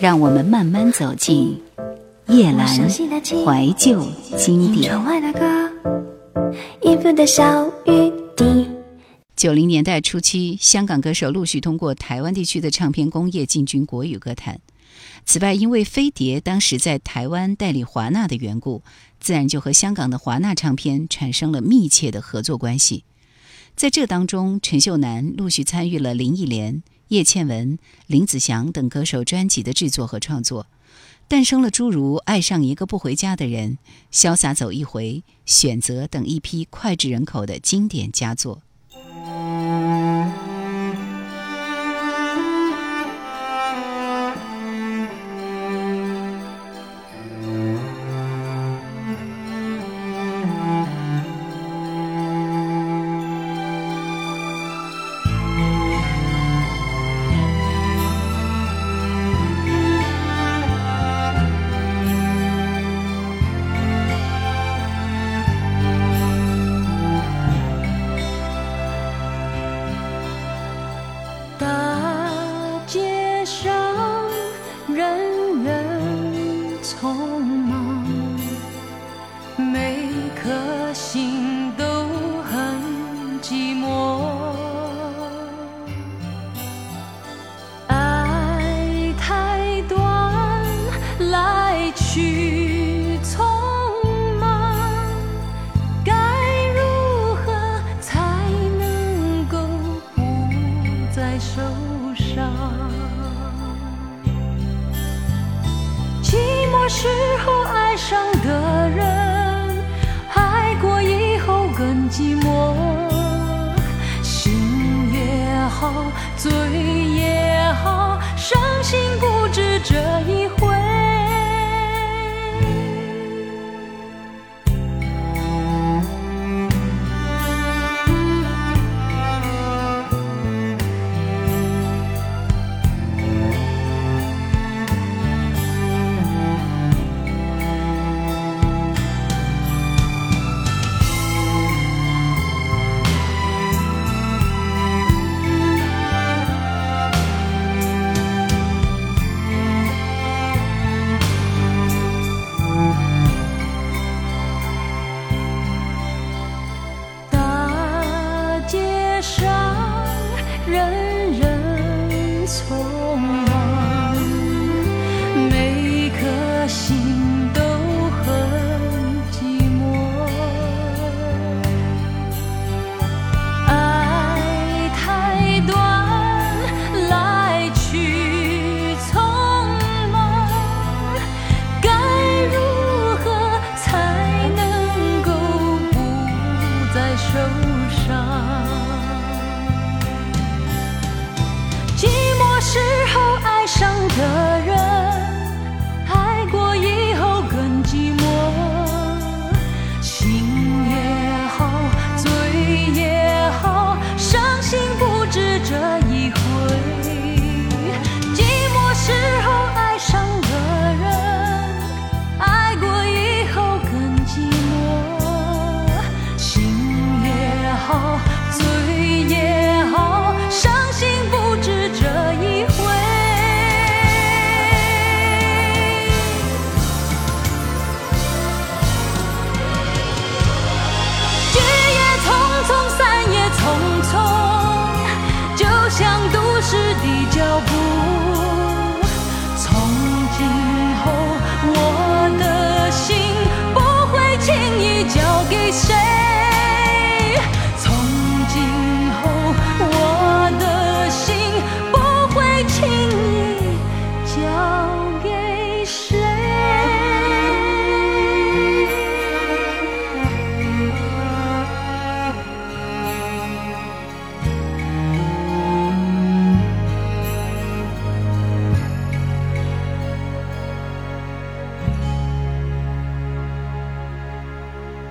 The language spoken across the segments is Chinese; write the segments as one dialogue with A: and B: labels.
A: 让我们慢慢走进叶阑怀旧经典。九零年代初期，香港歌手陆续通过台湾地区的唱片工业进军国语歌坛。此外，因为飞碟当时在台湾代理华纳的缘故，自然就和香港的华纳唱片产生了密切的合作关系。在这当中，陈秀楠陆续参与了林忆莲、叶倩文、林子祥等歌手专辑的制作和创作，诞生了诸如《爱上一个不回家的人》《潇洒走一回》《选择》等一批脍炙人口的经典佳作。
B: 去匆忙该如何才能够不再受伤寂寞。时候爱上的人爱过以后更寂寞。心也好嘴也好伤心不止这一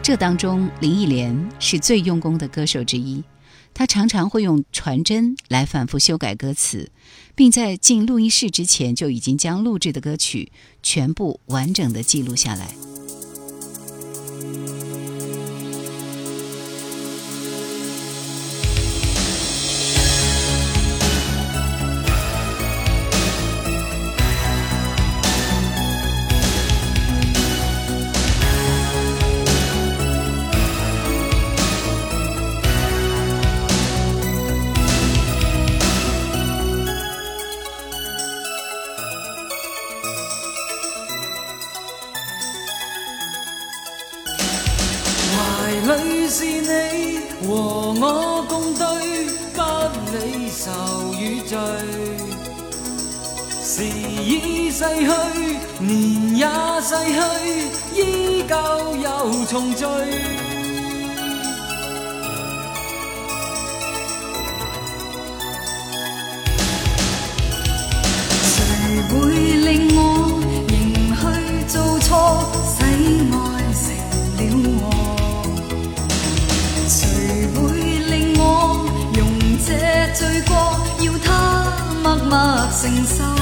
A: 这当中，林忆莲是最用功的歌手之一，她常常会用传真来反复修改歌词，并在进录音室之前就已经将录制的歌曲全部完整的记录下来。
C: 里是你和我共对不理愁与罪时已逝去年也逝去依旧又重聚。承受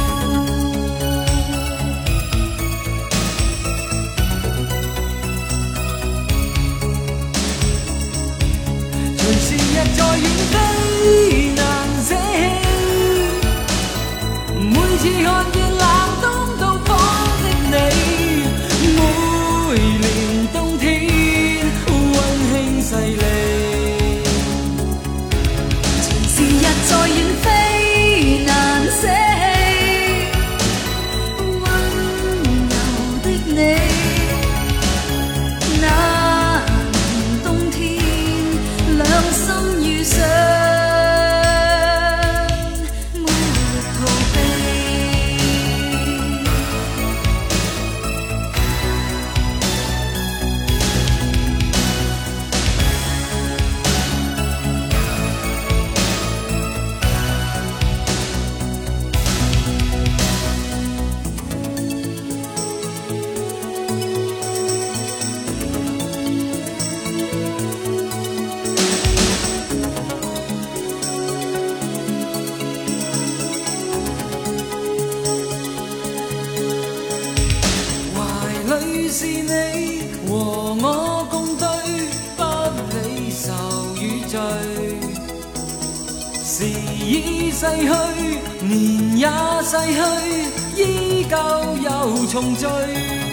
C: 又重聚。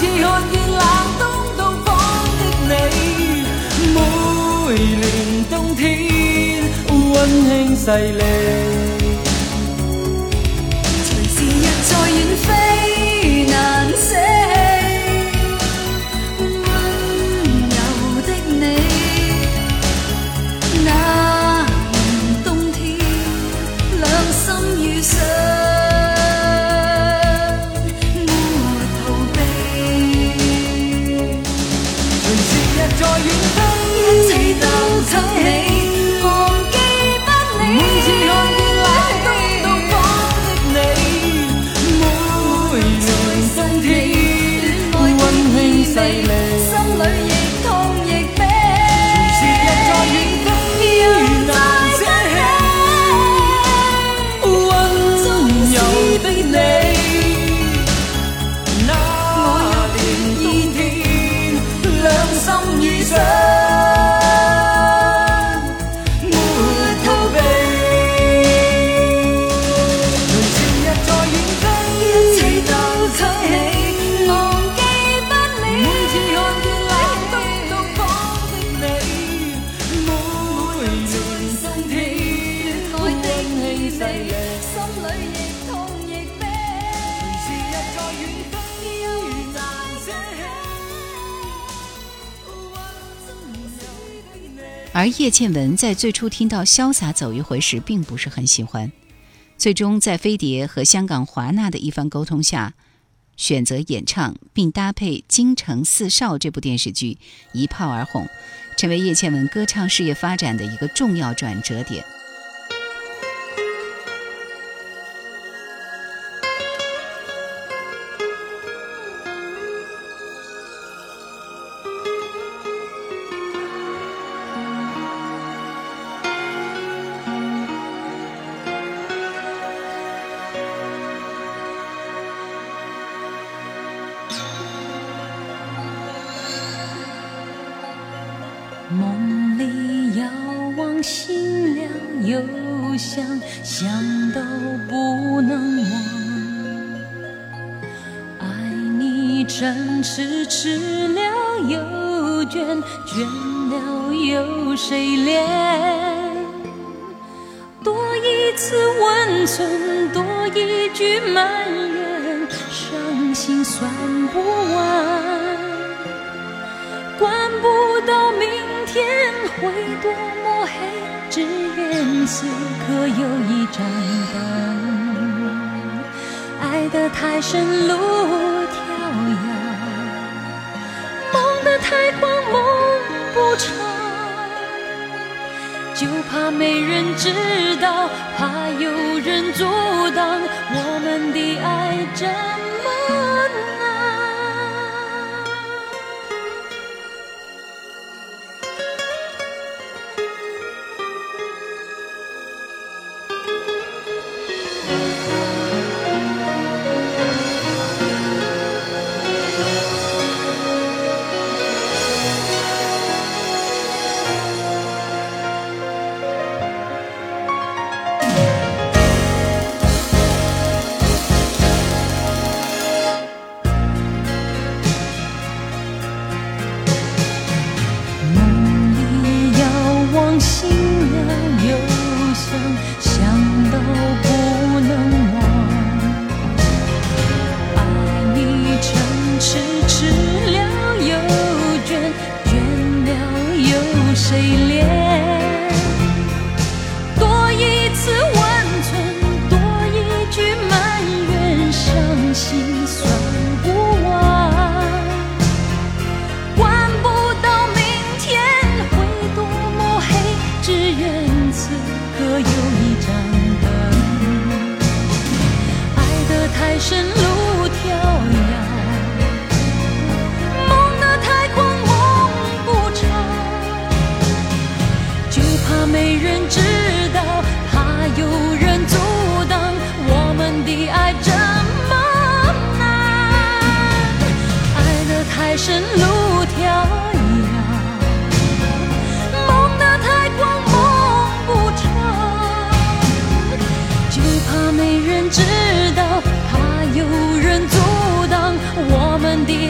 C: 每次看见冷冬到访的你，每年冬天温馨细腻，随时日再远飞。
A: 叶倩文在最初听到潇洒走一回时并不是很喜欢。最终在飞碟和香港华纳的一番沟通下选择演唱并搭配京城四少这部电视剧一炮而红成为叶倩文歌唱事业发展的一个重要转折点。
B: 了又想，想都不能忘。爱你真痴，痴了又倦，倦了有谁怜？多一次温存，多一句埋怨，伤心算不完。管不到明天会多么，只愿此刻有一盏灯。爱得太深，路迢遥；梦得太狂，梦不长。就怕没人知道，怕有人阻挡我们的爱真。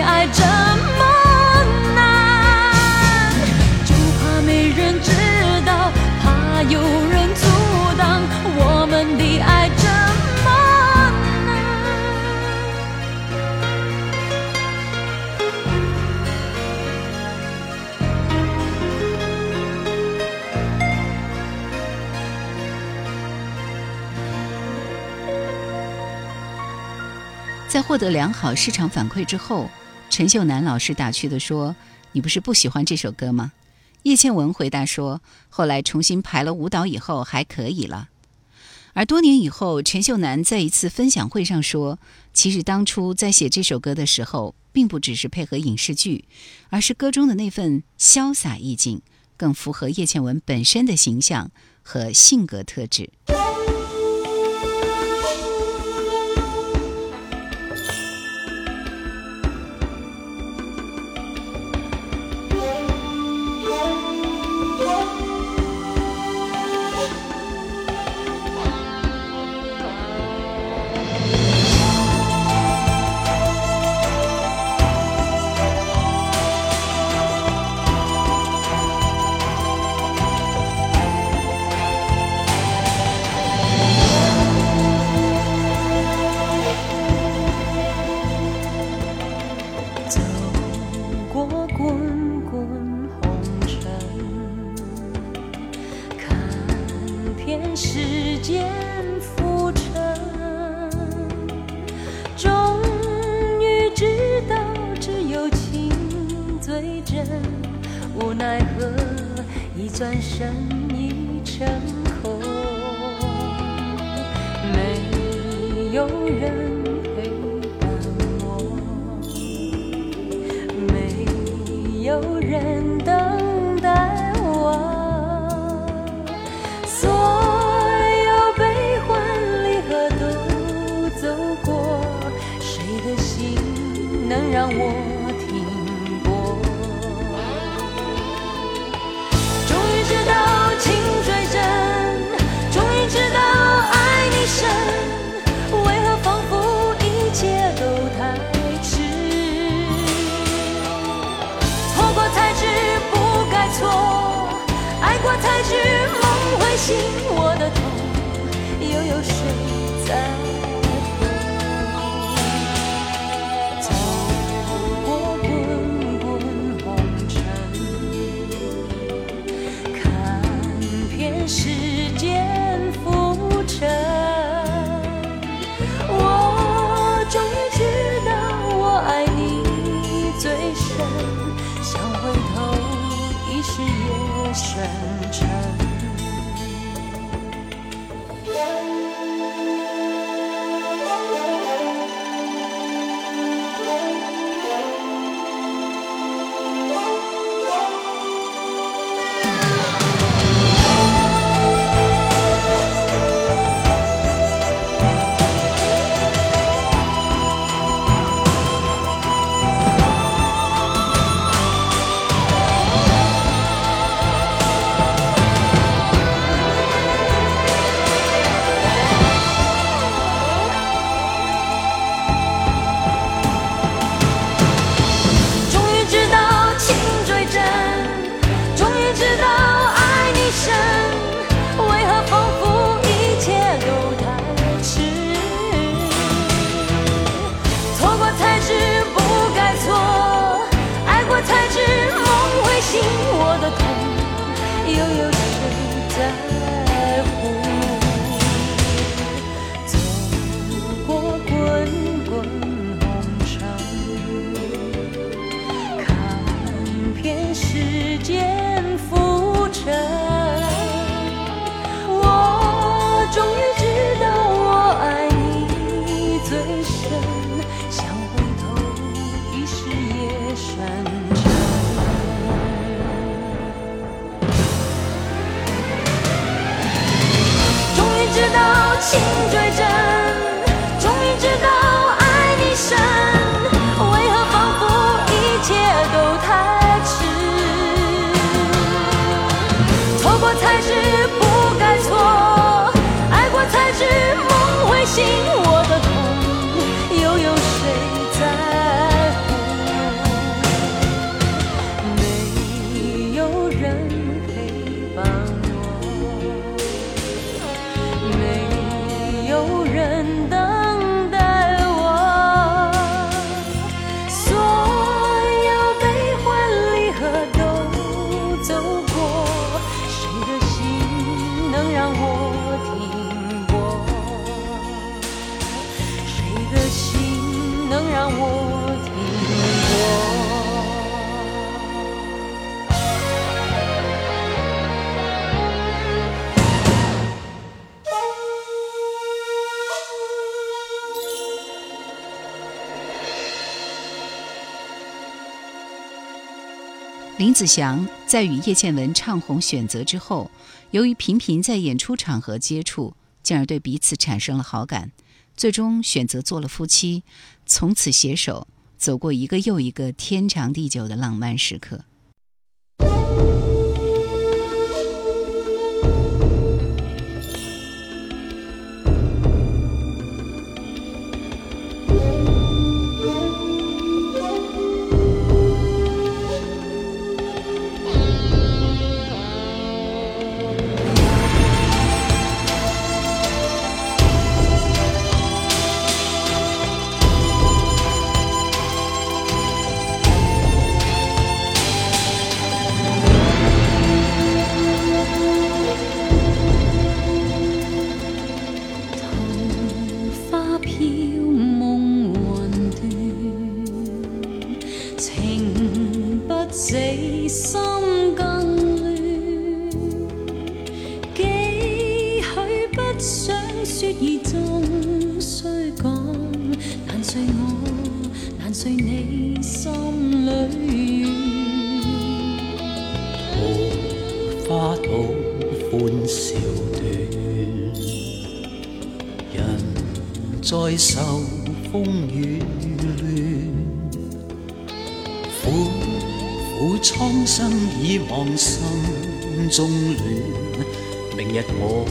B: 爱这么难，就怕没人知道，怕有人阻挡我们的爱。
A: 在获得良好市场反馈之后。陈秀楠老师打趣地说：“你不是不喜欢这首歌吗？”叶倩文回答说：“后来重新排了舞蹈以后还可以了。”而多年以后，陈秀楠在一次分享会上说：“其实当初在写这首歌的时候，并不只是配合影视剧，而是歌中的那份潇洒意境，更符合叶倩文本身的形象和性格特质。”
B: 有人陪伴我没有人等待我。所有悲欢离合都走过谁的心能让我心我的痛又有谁在？
A: 林子祥在与叶倩文唱红《选择》之后，由于频频在演出场合接触，进而对彼此产生了好感，最终选择做了夫妻，从此携手走过一个又一个天长地久的浪漫时刻。
D: 再受风雨乱，苦苦苍生已忘心中乱。明日我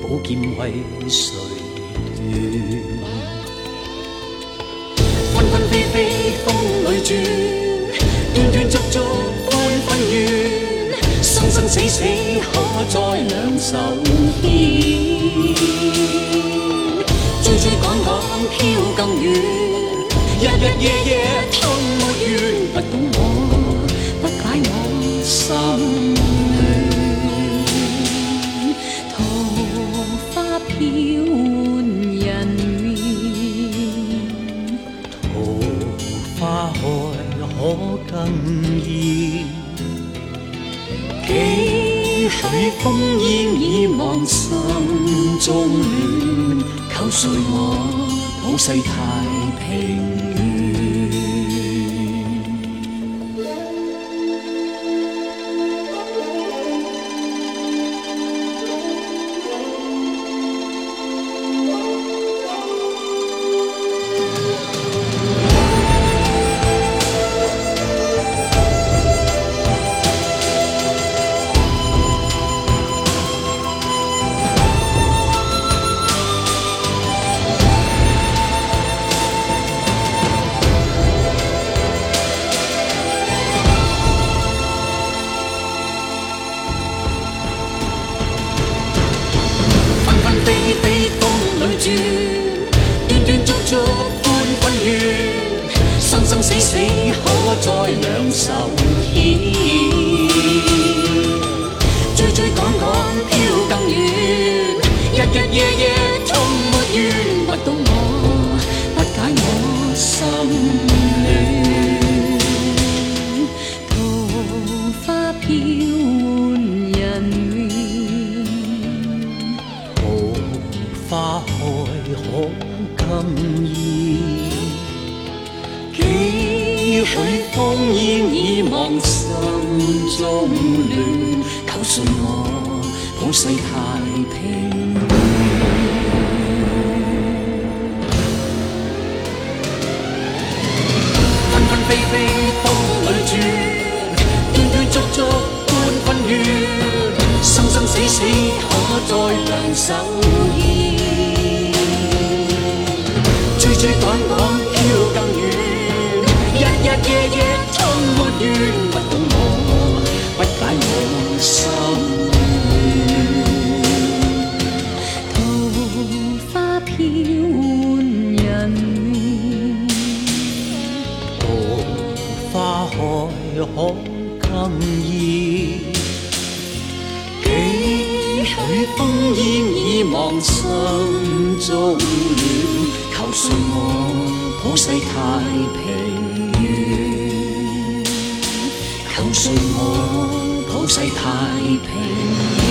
D: 宝剑为谁断？纷纷飞飞风里转，断断续续欢欢怨，生生死死。可再两手牵？飘更远，日日夜夜痛没完，不懂我，不解我心乱。
B: 桃花飘换人面，
D: 桃花开可更艳，几许风烟已望心中乱，求谁我好世太平。更艳，几许风烟已望心中乱，求信我普世太平纷纷飞飞风里转，断断续续欢欢怨，生生死死可再两手牵。追追赶赶飘更远，日日夜夜痛没完，不懂我，不解我心
B: 桃花飘换人面，
D: 桃花开可更艳，几许风烟已望心中乱，求信我？普世太平。愿，求信我普世太平。